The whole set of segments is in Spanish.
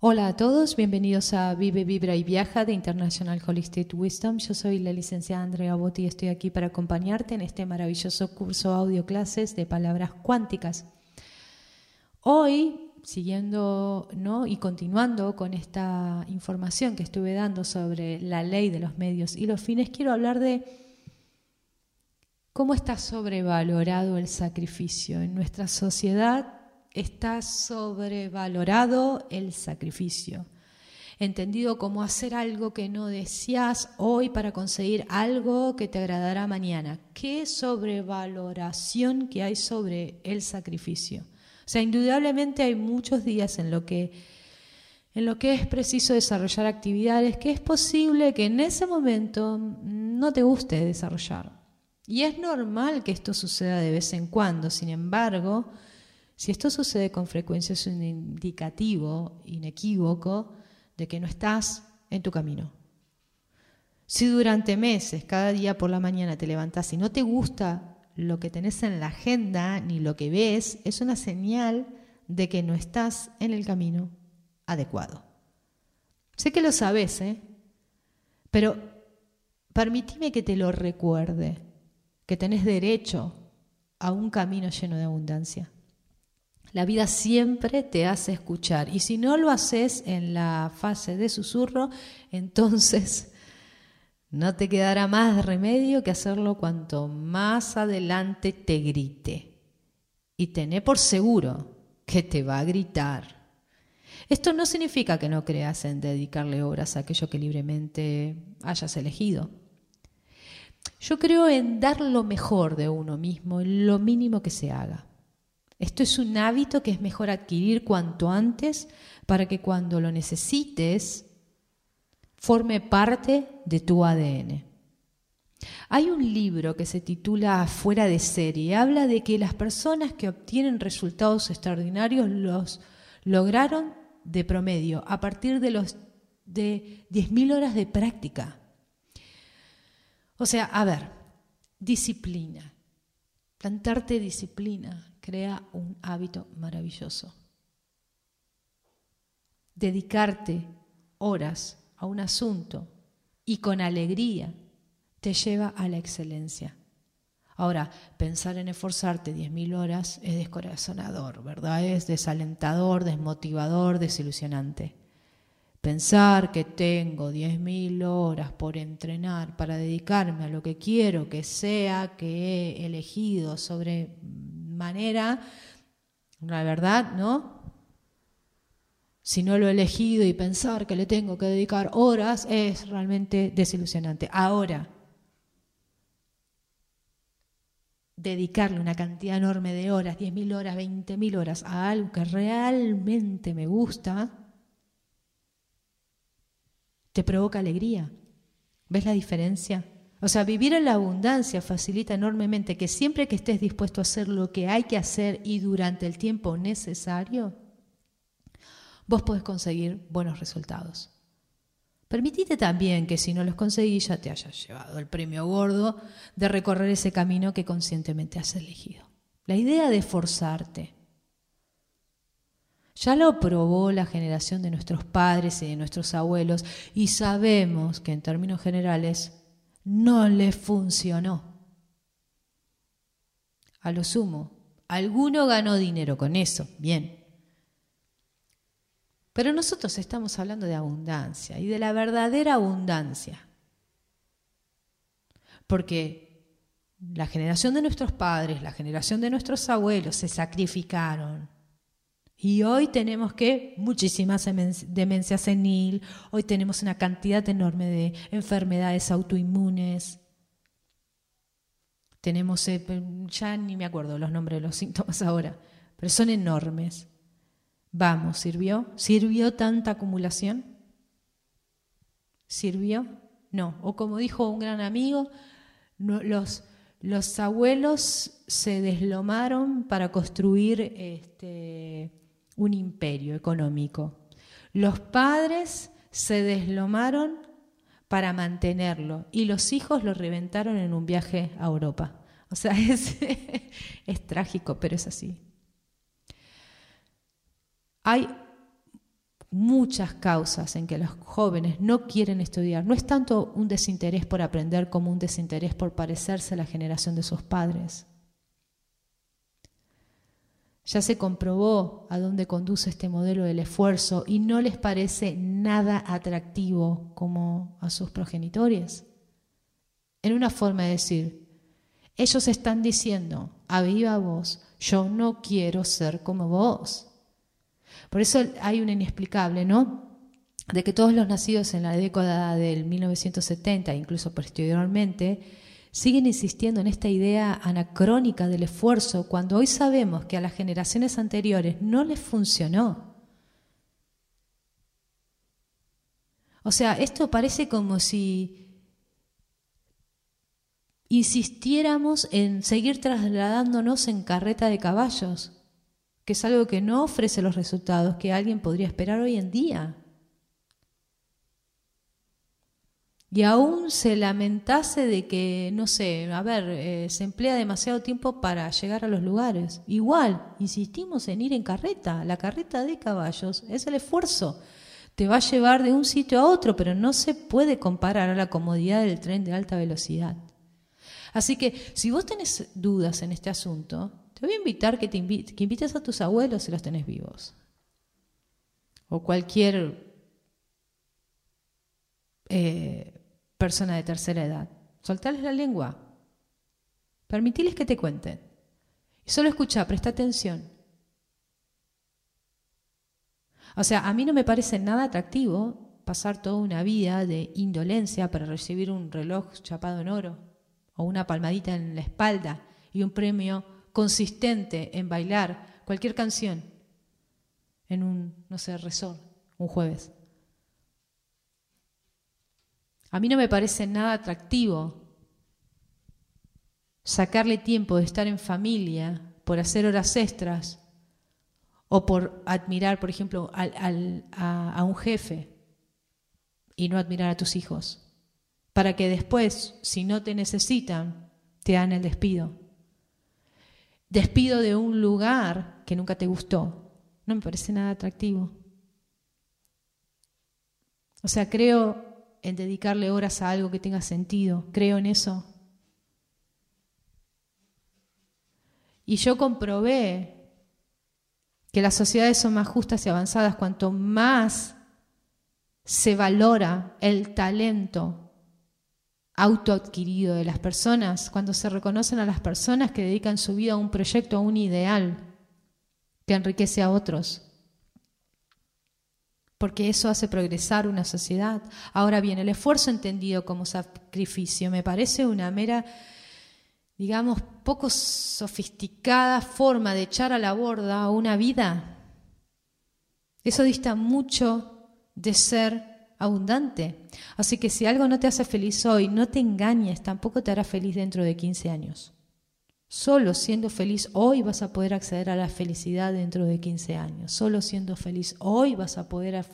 Hola a todos, bienvenidos a Vive, Vibra y Viaja de International Holistic Wisdom. Yo soy la licenciada Andrea Botti y estoy aquí para acompañarte en este maravilloso curso audio clases de palabras cuánticas. Hoy, siguiendo ¿no? y continuando con esta información que estuve dando sobre la ley de los medios y los fines, quiero hablar de cómo está sobrevalorado el sacrificio en nuestra sociedad está sobrevalorado el sacrificio, entendido como hacer algo que no deseas hoy para conseguir algo que te agradará mañana. Qué sobrevaloración que hay sobre el sacrificio. O sea, indudablemente hay muchos días en lo que en lo que es preciso desarrollar actividades que es posible que en ese momento no te guste desarrollar. Y es normal que esto suceda de vez en cuando, sin embargo, si esto sucede con frecuencia es un indicativo inequívoco de que no estás en tu camino. Si durante meses, cada día por la mañana te levantas y no te gusta lo que tenés en la agenda ni lo que ves, es una señal de que no estás en el camino adecuado. Sé que lo sabes, ¿eh? pero permíteme que te lo recuerde, que tenés derecho a un camino lleno de abundancia. La vida siempre te hace escuchar y si no lo haces en la fase de susurro, entonces no te quedará más remedio que hacerlo cuanto más adelante te grite. Y tené por seguro que te va a gritar. Esto no significa que no creas en dedicarle horas a aquello que libremente hayas elegido. Yo creo en dar lo mejor de uno mismo, lo mínimo que se haga. Esto es un hábito que es mejor adquirir cuanto antes para que cuando lo necesites forme parte de tu ADN. Hay un libro que se titula Fuera de serie. Habla de que las personas que obtienen resultados extraordinarios los lograron de promedio a partir de los de 10.000 horas de práctica. O sea, a ver, disciplina, plantarte disciplina, crea un hábito maravilloso. Dedicarte horas a un asunto y con alegría te lleva a la excelencia. Ahora, pensar en esforzarte 10.000 horas es descorazonador, ¿verdad? Es desalentador, desmotivador, desilusionante. Pensar que tengo 10.000 horas por entrenar para dedicarme a lo que quiero que sea que he elegido sobre manera, la verdad, ¿no? Si no lo he elegido y pensar que le tengo que dedicar horas es realmente desilusionante. Ahora, dedicarle una cantidad enorme de horas, 10.000 horas, 20.000 horas, a algo que realmente me gusta, te provoca alegría. ¿Ves la diferencia? O sea, vivir en la abundancia facilita enormemente que siempre que estés dispuesto a hacer lo que hay que hacer y durante el tiempo necesario, vos podés conseguir buenos resultados. Permitite también que si no los conseguís ya te hayas llevado el premio gordo de recorrer ese camino que conscientemente has elegido. La idea de forzarte. Ya lo probó la generación de nuestros padres y de nuestros abuelos y sabemos que en términos generales no le funcionó. A lo sumo, alguno ganó dinero con eso, bien. Pero nosotros estamos hablando de abundancia y de la verdadera abundancia. Porque la generación de nuestros padres, la generación de nuestros abuelos se sacrificaron y hoy tenemos que muchísima demencia senil, hoy tenemos una cantidad enorme de enfermedades autoinmunes. Tenemos, eh, ya ni me acuerdo los nombres de los síntomas ahora, pero son enormes. Vamos, ¿sirvió? ¿Sirvió tanta acumulación? ¿Sirvió? No. O como dijo un gran amigo, los abuelos se deslomaron para construir este, un imperio económico. Los padres se deslomaron para mantenerlo y los hijos lo reventaron en un viaje a Europa. O sea, es, es trágico, pero es así. Hay muchas causas en que los jóvenes no quieren estudiar. No es tanto un desinterés por aprender como un desinterés por parecerse a la generación de sus padres. Ya se comprobó a dónde conduce este modelo del esfuerzo y no les parece nada atractivo como a sus progenitores. En una forma de decir, ellos están diciendo a viva voz, yo no quiero ser como vos. Por eso hay un inexplicable, ¿no? De que todos los nacidos en la década del 1970, incluso posteriormente, siguen insistiendo en esta idea anacrónica del esfuerzo cuando hoy sabemos que a las generaciones anteriores no les funcionó. O sea, esto parece como si insistiéramos en seguir trasladándonos en carreta de caballos que es algo que no ofrece los resultados que alguien podría esperar hoy en día. Y aún se lamentase de que, no sé, a ver, eh, se emplea demasiado tiempo para llegar a los lugares. Igual, insistimos en ir en carreta. La carreta de caballos es el esfuerzo. Te va a llevar de un sitio a otro, pero no se puede comparar a la comodidad del tren de alta velocidad. Así que si vos tenés dudas en este asunto, te voy a invitar que, te que invites a tus abuelos si los tenés vivos. O cualquier eh, persona de tercera edad. Soltarles la lengua. Permitiles que te cuenten. Y solo escucha, presta atención. O sea, a mí no me parece nada atractivo pasar toda una vida de indolencia para recibir un reloj chapado en oro o una palmadita en la espalda y un premio consistente en bailar cualquier canción en un, no sé, resort, un jueves. A mí no me parece nada atractivo sacarle tiempo de estar en familia por hacer horas extras o por admirar, por ejemplo, a, a un jefe y no admirar a tus hijos, para que después, si no te necesitan, te dan el despido despido de un lugar que nunca te gustó. No me parece nada atractivo. O sea, creo en dedicarle horas a algo que tenga sentido. Creo en eso. Y yo comprobé que las sociedades son más justas y avanzadas cuanto más se valora el talento autoadquirido de las personas, cuando se reconocen a las personas que dedican su vida a un proyecto, a un ideal que enriquece a otros. Porque eso hace progresar una sociedad. Ahora bien, el esfuerzo entendido como sacrificio me parece una mera, digamos, poco sofisticada forma de echar a la borda una vida. Eso dista mucho de ser abundante. Así que si algo no te hace feliz hoy, no te engañes, tampoco te hará feliz dentro de 15 años. Solo siendo feliz hoy vas a poder acceder a la felicidad dentro de 15 años. Solo siendo feliz hoy vas a poder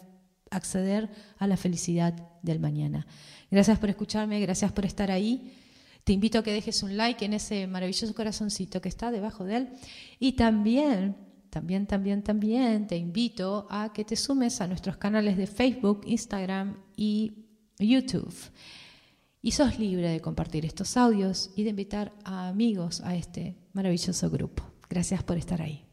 acceder a la felicidad del mañana. Gracias por escucharme, gracias por estar ahí. Te invito a que dejes un like en ese maravilloso corazoncito que está debajo de él. Y también también, también, también te invito a que te sumes a nuestros canales de Facebook, Instagram y YouTube. Y sos libre de compartir estos audios y de invitar a amigos a este maravilloso grupo. Gracias por estar ahí.